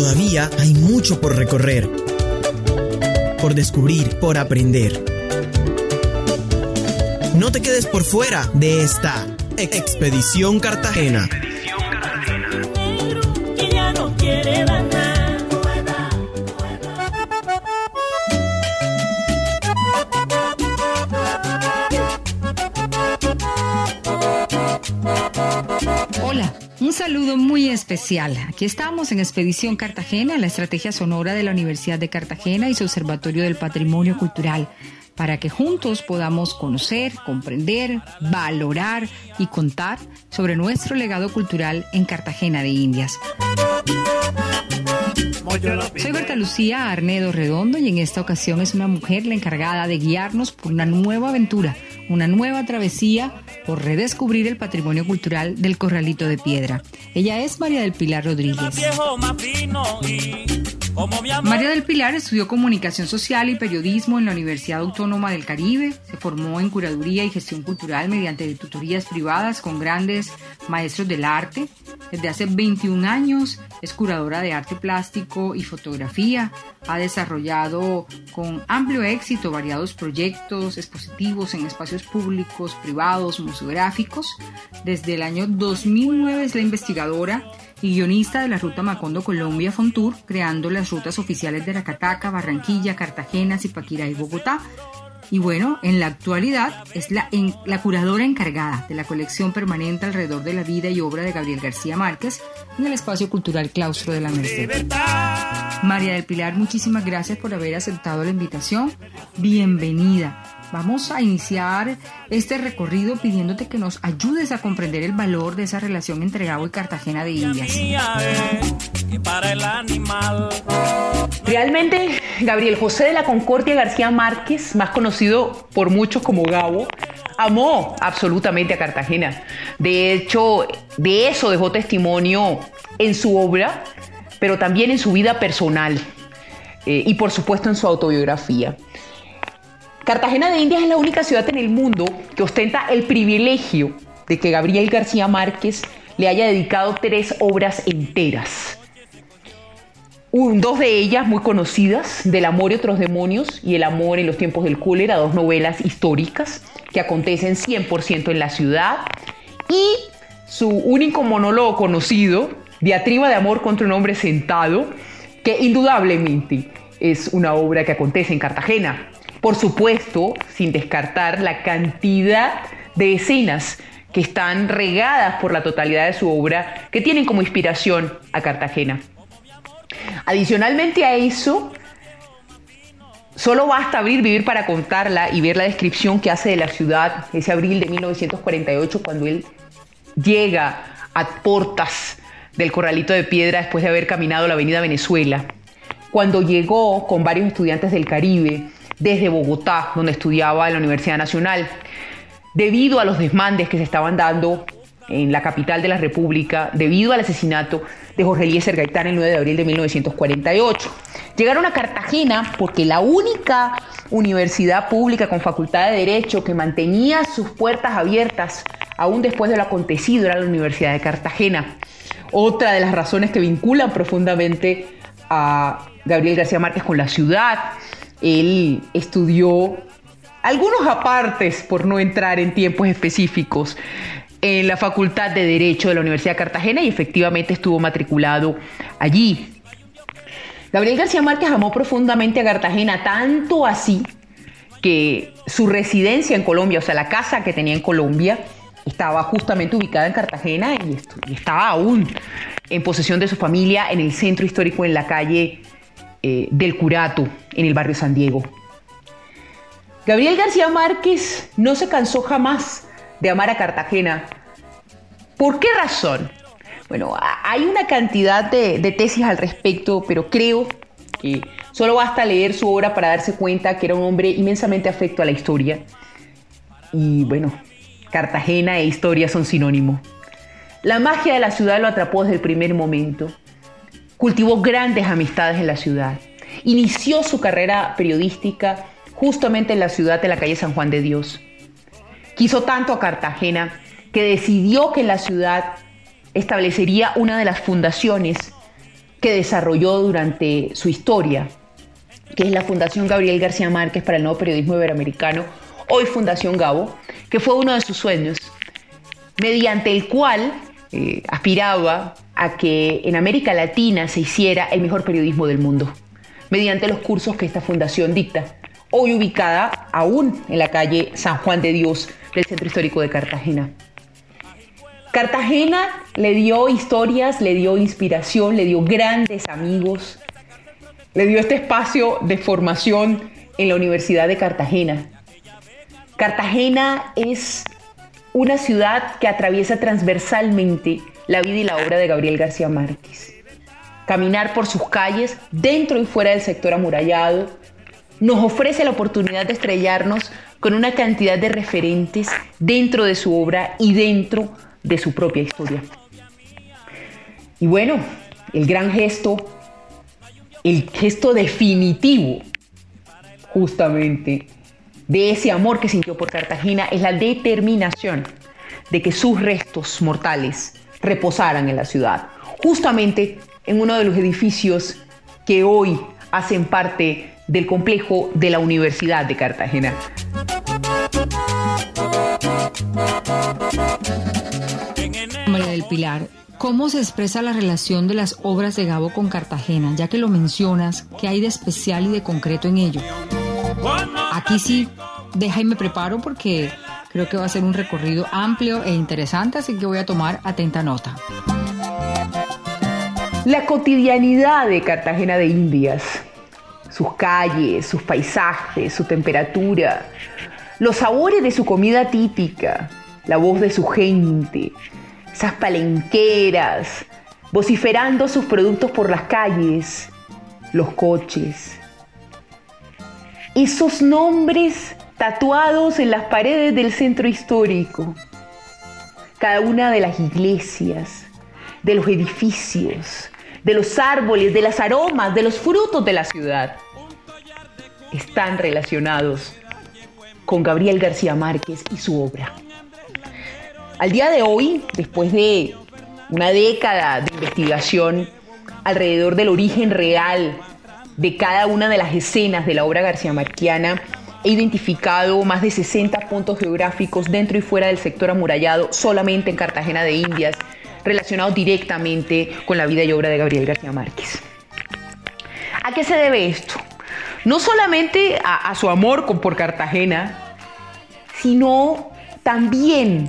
Todavía hay mucho por recorrer, por descubrir, por aprender. No te quedes por fuera de esta Expedición Cartagena. Hola, saludo muy especial. Aquí estamos en Expedición Cartagena, la estrategia sonora de la Universidad de Cartagena y su Observatorio del Patrimonio Cultural para que juntos podamos conocer, comprender, valorar y contar sobre nuestro legado cultural en Cartagena de Indias. Soy Berta Lucía Arnedo Redondo y en esta ocasión es una mujer la encargada de guiarnos por una nueva aventura, una nueva travesía por redescubrir el patrimonio cultural del Corralito de Piedra. Ella es María del Pilar Rodríguez. María del Pilar estudió comunicación social y periodismo en la Universidad Autónoma del Caribe, se formó en curaduría y gestión cultural mediante tutorías privadas con grandes maestros del arte. Desde hace 21 años es curadora de arte plástico y fotografía. Ha desarrollado con amplio éxito variados proyectos expositivos en espacios públicos, privados, museográficos. Desde el año 2009 es la investigadora y guionista de la ruta Macondo Colombia Fontour, creando las rutas oficiales de Racataca, Barranquilla, Cartagena, Zipaquirá y Bogotá. Y bueno, en la actualidad es la, curadora encargada de la colección permanente alrededor de la vida y obra de Gabriel García Márquez en el espacio cultural Claustro de la Merced. María del Pilar, muchísimas gracias por haber aceptado la invitación. Bienvenida. Vamos a iniciar este recorrido pidiéndote que nos ayudes a comprender el valor de esa relación entre Gabo y Cartagena de Indias. Realmente, Gabriel José de la Concordia García Márquez, más conocido por muchos como Gabo, amó absolutamente a Cartagena. De hecho, de eso dejó testimonio en su obra, pero también en su vida personal eh, y por supuesto en su autobiografía. Cartagena de Indias es la única ciudad en el mundo que ostenta el privilegio de que Gabriel García Márquez le haya dedicado tres obras enteras. dos de ellas muy conocidas, Del amor y otros demonios y El amor en los tiempos del cólera, dos novelas históricas que acontecen 100% en la ciudad. Y su único monólogo conocido, Diatriba de amor contra un hombre sentado, que indudablemente es una obra que acontece en Cartagena. Por supuesto, sin descartar la cantidad de escenas que están regadas por la totalidad de su obra, que tienen como inspiración a Cartagena. Adicionalmente a eso, solo basta abrir Vivir para contarla y ver la descripción que hace de la ciudad ese abril de 1948 cuando él llega a portas del Corralito de Piedra después de haber caminado la avenida Venezuela. Cuando llegó con varios estudiantes del Caribe desde Bogotá, donde estudiaba en la Universidad Nacional, debido a los desmandes que se estaban dando en la capital de la República, debido al asesinato de Jorge Eliezer Gaitán el 9 de abril de 1948. Llegaron a Cartagena porque la única universidad pública con facultad de Derecho que mantenía sus puertas abiertas aún después de lo acontecido era la Universidad de Cartagena. Otra de las razones que vinculan profundamente a Gabriel García Márquez con la ciudad él estudió algunos apartes, por no entrar en tiempos específicos, en la Facultad de Derecho de la Universidad de Cartagena y efectivamente estuvo matriculado allí. Gabriel García Márquez amó profundamente a Cartagena, tanto así que su residencia en Colombia, o sea, la casa que tenía en Colombia, estaba justamente ubicada en Cartagena y, estaba aún en posesión de su familia en el centro histórico en la calle eh, del Curato, en el barrio San Diego. Gabriel García Márquez no se cansó jamás de amar a Cartagena. ¿Por qué razón? Bueno, hay una cantidad de, de tesis al respecto, pero creo que solo basta leer su obra para darse cuenta que era un hombre inmensamente afecto a la historia. Y bueno, Cartagena e historia son sinónimo. La magia de la ciudad lo atrapó desde el primer momento. Cultivó grandes amistades en la ciudad. Inició su carrera periodística justamente en la ciudad de la calle San Juan de Dios. Quiso tanto a Cartagena que decidió que la ciudad establecería una de las fundaciones que desarrolló durante su historia, que es la Fundación Gabriel García Márquez para el Nuevo Periodismo Iberoamericano, hoy Fundación Gabo, que fue uno de sus sueños, mediante el cual eh, aspiraba a que en América Latina se hiciera el mejor periodismo del mundo, mediante los cursos que esta fundación dicta, hoy ubicada aún en la calle San Juan de Dios del Centro Histórico de Cartagena. Cartagena le dio historias, le dio inspiración, le dio grandes amigos, le dio este espacio de formación en la Universidad de Cartagena. Cartagena es una ciudad que atraviesa transversalmente la vida y la obra de Gabriel García Márquez. Caminar por sus calles, dentro y fuera del sector amurallado, nos ofrece la oportunidad de estrellarnos con una cantidad de referentes dentro de su obra y dentro de su propia historia. Y bueno, el gran gesto, el gesto definitivo justamente de ese amor que sintió por Cartagena es la determinación de que sus restos mortales reposaran en la ciudad, justamente en uno de los edificios que hoy hacen parte del complejo de la Universidad de Cartagena. María del Pilar, ¿cómo se expresa la relación de las obras de Gabo con Cartagena? Ya que lo mencionas, ¿qué hay de especial y de concreto en ello? Aquí sí, deja y me preparo porque creo que va a ser un recorrido amplio e interesante, así que voy a tomar atenta nota. La cotidianidad de Cartagena de Indias, sus calles, sus paisajes, su temperatura, los sabores de su comida típica, la voz de su gente, esas palenqueras, vociferando sus productos por las calles, los coches. Esos nombres tatuados en las paredes del centro histórico, cada una de las iglesias, de los edificios, de los árboles, de las aromas, de los frutos de la ciudad, están relacionados con Gabriel García Márquez y su obra. Al día de hoy, después de una década de investigación alrededor del origen real de cada una de las escenas de la obra garcía marquiana, he identificado más de 60 puntos geográficos dentro y fuera del sector amurallado solamente en Cartagena de Indias, relacionados directamente con la vida y obra de Gabriel García Márquez. ¿A qué se debe esto? No solamente a, su amor por Cartagena, sino también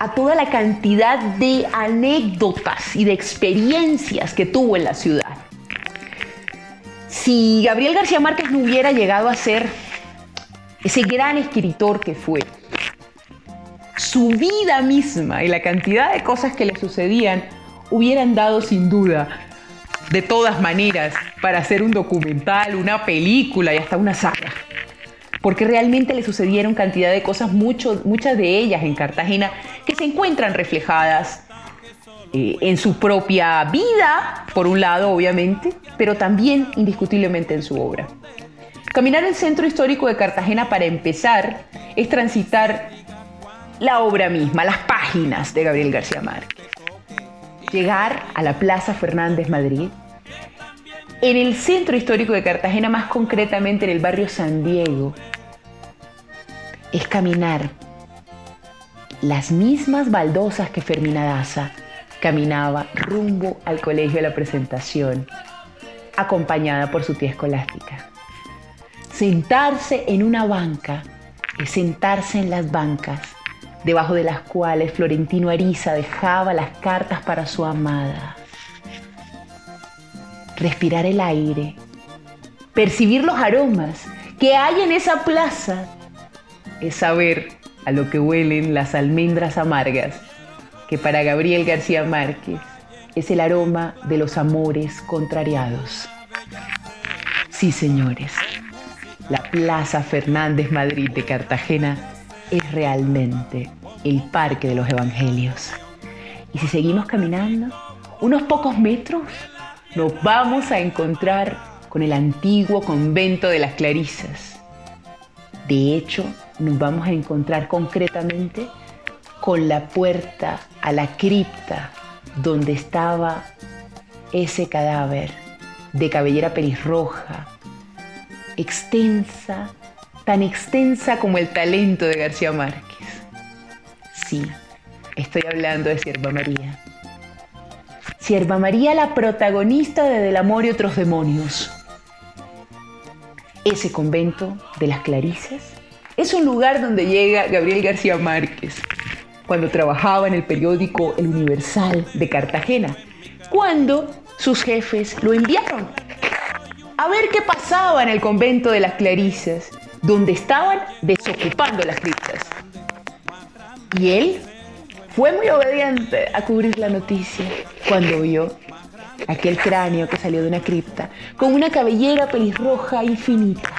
a toda la cantidad de anécdotas y de experiencias que tuvo en la ciudad. Si Gabriel García Márquez no hubiera llegado a ser ese gran escritor que fue, su vida misma y la cantidad de cosas que le sucedían hubieran dado sin duda, de todas maneras, para hacer un documental, una película y hasta una saga. Porque realmente le sucedieron cantidad de cosas, muchas de ellas en Cartagena, que se encuentran reflejadas eh, en su propia vida, por un lado, obviamente, pero también indiscutiblemente en su obra. Caminar el centro histórico de Cartagena para empezar es transitar la obra misma, las páginas de Gabriel García Márquez. Llegar a la Plaza Fernández Madrid, en el centro histórico de Cartagena, más concretamente en el barrio San Diego, es caminar las mismas baldosas que Fermina Daza caminaba rumbo al colegio de la presentación, acompañada por su tía escolástica. Sentarse en una banca es sentarse en las bancas debajo de las cuales Florentino Ariza dejaba las cartas para su amada. Respirar el aire, percibir los aromas que hay en esa plaza, es saber a lo que huelen las almendras amargas, que para Gabriel García Márquez es el aroma de los amores contrariados. Sí, señores, la Plaza Fernández Madrid de Cartagena es realmente el Parque de los Evangelios. Y si seguimos caminando, unos pocos metros, nos vamos a encontrar con el antiguo convento de las Clarisas. De hecho, nos vamos a encontrar concretamente con la puerta a la cripta donde estaba ese cadáver de cabellera pelirroja, extensa, tan extensa como el talento de García Márquez. Sí, estoy hablando de Sierva María. Sierva María, la protagonista de Del amor y otros demonios. Ese convento de las Clarisas es un lugar donde llega Gabriel García Márquez cuando trabajaba en el periódico El Universal de Cartagena, cuando sus jefes lo enviaron a ver qué pasaba en el convento de las Clarisas, donde estaban desocupando las criptas. Y él fue muy obediente a cubrir la noticia cuando vio aquel cráneo que salió de una cripta con una cabellera pelirroja infinita.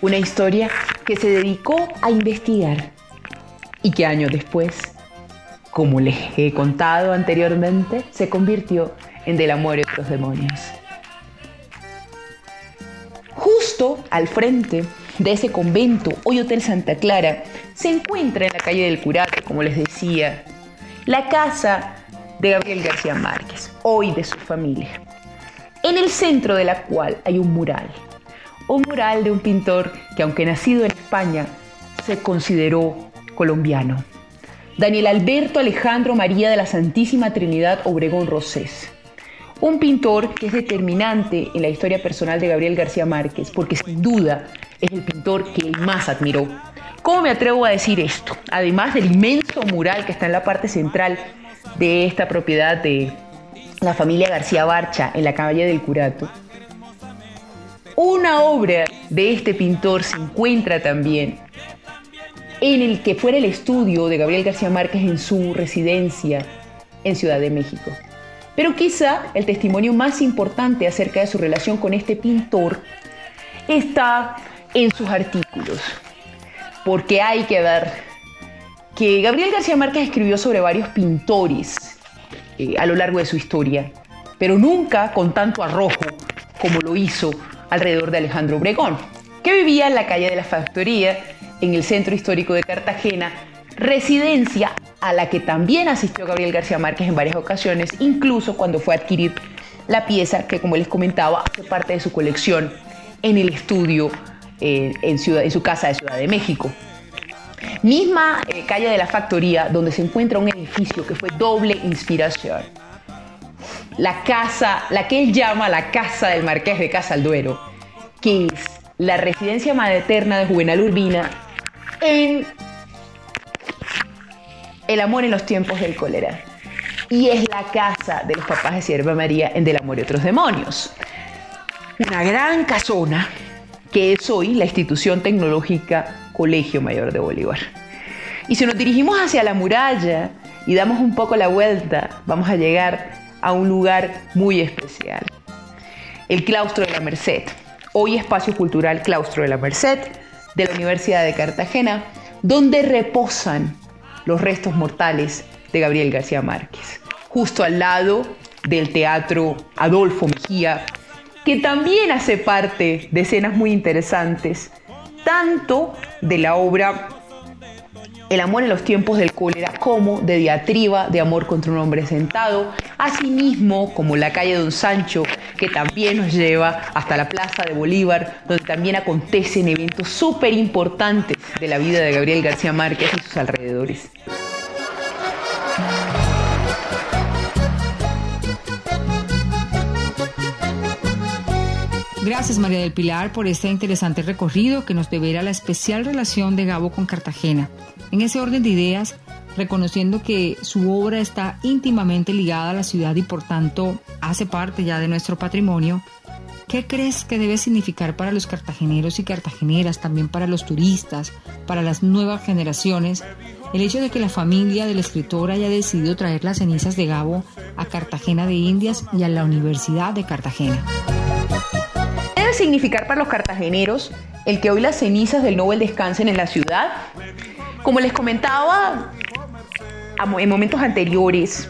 Una historia que se dedicó a investigar y que años después, como les he contado anteriormente, se convirtió en Del amor y otros demonios. Justo al frente de ese convento, hoy Hotel Santa Clara, se encuentra en la calle del Curato, como les decía, la casa de Gabriel García Márquez, hoy de su familia, en el centro de la cual hay un mural, un mural de un pintor que aunque nacido en España, se consideró colombiano. Daniel Alberto Alejandro María de la Santísima Trinidad Obregón Rosés. Un pintor que es determinante en la historia personal de Gabriel García Márquez, porque sin duda es el pintor que él más admiró. ¿Cómo me atrevo a decir esto? Además del inmenso mural que está en la parte central de esta propiedad de la familia García Barcha en la calle del Curato, una obra de este pintor se encuentra también en el que fuera el estudio de Gabriel García Márquez en su residencia en Ciudad de México. Pero quizá el testimonio más importante acerca de su relación con este pintor está en sus artículos, porque hay que ver que Gabriel García Márquez escribió sobre varios pintores eh, a lo largo de su historia, pero nunca con tanto arrojo como lo hizo alrededor de Alejandro Obregón, que vivía en la calle de la Factoría en el centro histórico de Cartagena, residencia a la que también asistió Gabriel García Márquez en varias ocasiones, incluso cuando fue a adquirir la pieza que, como les comentaba, hace parte de su colección en el estudio eh, en, su casa de Ciudad de México. Misma eh, calle de la Factoría, donde se encuentra un edificio que fue doble inspiración. La casa, la que él llama la casa del Marqués de Casalduero, que es la residencia materna de Juvenal Urbina en El amor en los tiempos del cólera. Y es la casa de los papás de Sierva María en Del amor y otros demonios. Una gran casona que es hoy la institución tecnológica Colegio Mayor de Bolívar. Y si nos dirigimos hacia la muralla y damos un poco la vuelta, vamos a llegar a un lugar muy especial. El claustro de la Merced, hoy espacio cultural Claustro de la Merced, de la Universidad de Cartagena, donde reposan los restos mortales de Gabriel García Márquez, justo al lado del Teatro Adolfo Mejía, que también hace parte de escenas muy interesantes, tanto de la obra El amor en los tiempos del cólera como de diatriba de amor contra un hombre sentado, asimismo como la calle Don Sancho, que también nos lleva hasta la Plaza de Bolívar, donde también acontecen eventos súper importantes de la vida de Gabriel García Márquez y sus alrededores. Gracias María del Pilar por este interesante recorrido que nos devela la especial relación de Gabo con Cartagena. En ese orden de ideas, reconociendo que su obra está íntimamente ligada a la ciudad y por tanto hace parte ya de nuestro patrimonio, ¿qué crees que debe significar para los cartageneros y cartageneras, también para los turistas, para las nuevas generaciones, el hecho de que la familia del escritor haya decidido traer las cenizas de Gabo a Cartagena de Indias y a la Universidad de Cartagena? ¿Qué debe significar para los cartageneros el que hoy las cenizas del Nobel descansen en la ciudad? Como les comentaba, en momentos anteriores,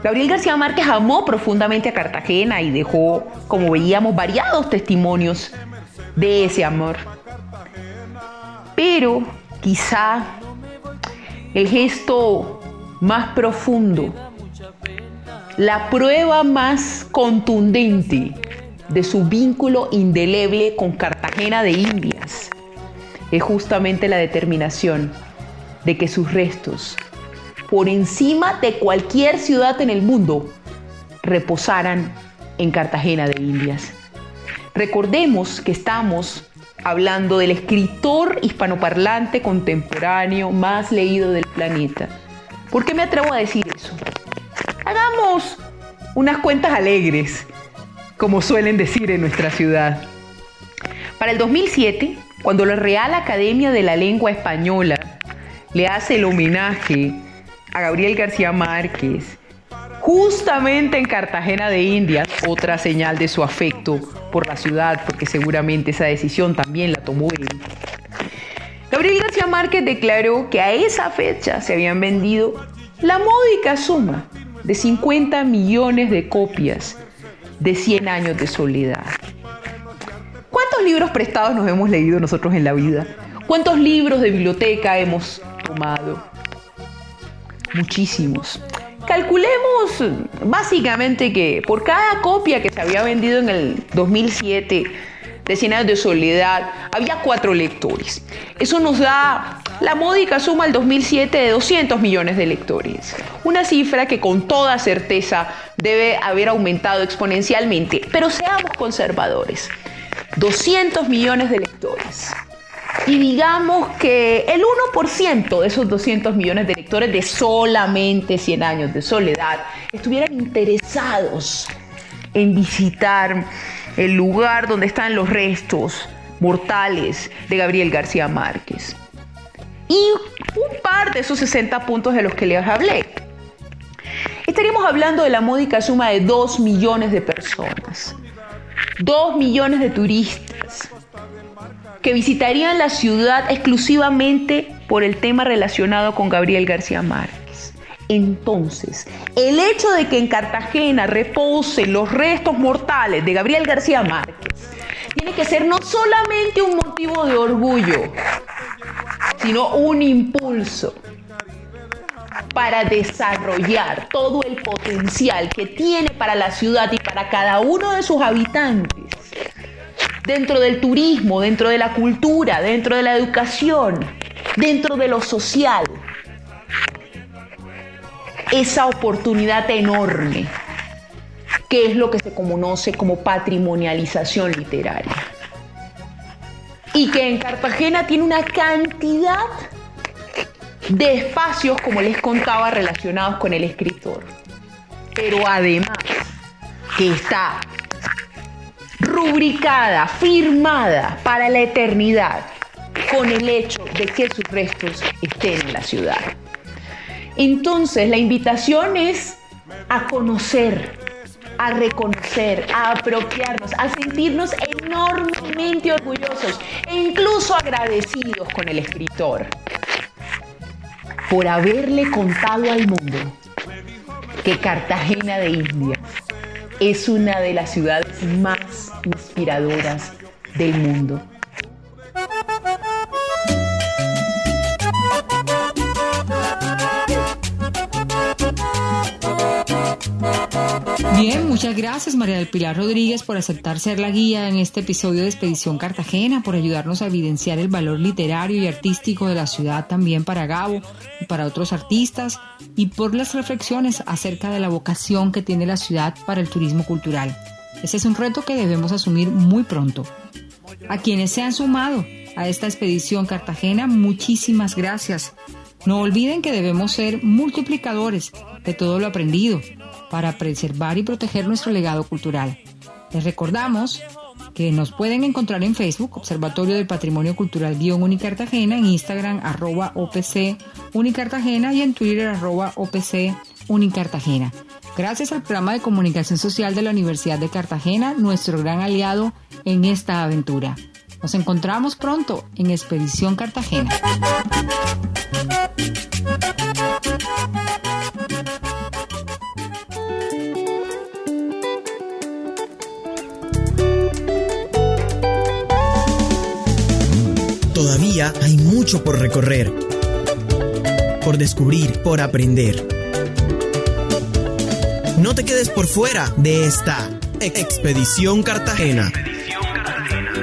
Gabriel García Márquez amó profundamente a Cartagena y dejó, como veíamos, variados testimonios de ese amor. Pero quizá el gesto más profundo la prueba más contundente de su vínculo indeleble con Cartagena de Indias es justamente la determinación de que sus restos, por encima de cualquier ciudad en el mundo, reposaran en Cartagena de Indias. Recordemos que estamos hablando del escritor hispanoparlante contemporáneo más leído del planeta. ¿Por qué me atrevo a decir eso? Hagamos unas cuentas alegres, como suelen decir en nuestra ciudad. Para el 2007, cuando la Real Academia de la Lengua Española le hace el homenaje a Gabriel García Márquez, justamente en Cartagena de Indias, otra señal de su afecto por la ciudad, porque seguramente esa decisión también la tomó él. Gabriel García Márquez declaró que a esa fecha se habían vendido la módica suma de 50 millones de copias de 100 años de soledad. ¿Cuántos libros prestados nos hemos leído nosotros en la vida? ¿Cuántos libros de biblioteca hemos tomado? Muchísimos. Calculemos básicamente que por cada copia que se había vendido en el 2007 de Cien años de soledad, había cuatro lectores. Eso nos da la módica suma al 2007 de 200 millones de lectores. Una cifra que con toda certeza debe haber aumentado exponencialmente. Pero seamos conservadores. 200 millones de lectores. Y digamos que el 1% de esos 200 millones de lectores de solamente 100 años de soledad estuvieran interesados en visitar el lugar donde están los restos mortales de Gabriel García Márquez. Y un par de esos 60 puntos de los que les hablé. Estaríamos hablando de la módica suma de 2 millones de personas, 2 millones de turistas que visitarían la ciudad exclusivamente por el tema relacionado con Gabriel García Márquez. Entonces, el hecho de que en Cartagena reposen los restos mortales de Gabriel García Márquez tiene que ser no solamente un motivo de orgullo, sino un impulso para desarrollar todo el potencial que tiene para la ciudad y para cada uno de sus habitantes, dentro del turismo, dentro de la cultura, dentro de la educación, dentro de lo social esa oportunidad enorme, que es lo que se conoce como patrimonialización literaria. Y que en Cartagena tiene una cantidad de espacios, como les contaba, relacionados con el escritor. Pero además que está rubricada, firmada para la eternidad con el hecho de que sus restos estén en la ciudad. Entonces, la invitación es a conocer, a reconocer, a apropiarnos, a sentirnos enormemente orgullosos e incluso agradecidos con el escritor por haberle contado al mundo que Cartagena de Indias es una de las ciudades más inspiradoras del mundo. Bien, muchas gracias María del Pilar Rodríguez por aceptar ser la guía en este episodio de Expedición Cartagena, por ayudarnos a evidenciar el valor literario y artístico de la ciudad también para Gabo y para otros artistas y por las reflexiones acerca de la vocación que tiene la ciudad para el turismo cultural. Ese es un reto que debemos asumir muy pronto. A quienes se han sumado a esta expedición Cartagena, muchísimas gracias. No olviden que debemos ser multiplicadores de todo lo aprendido para preservar y proteger nuestro legado cultural. Les recordamos que nos pueden encontrar en Facebook, Observatorio del Patrimonio Cultural Guión Unicartagena, en Instagram arroba OPC Unicartagena y en Twitter arroba OPC Unicartagena. Gracias al programa de comunicación social de la Universidad de Cartagena, nuestro gran aliado en esta aventura. Nos encontramos pronto en Expedición Cartagena. Hay mucho por recorrer, por descubrir, por aprender. No te quedes por fuera de esta Expedición Cartagena. Expedición Cartagena.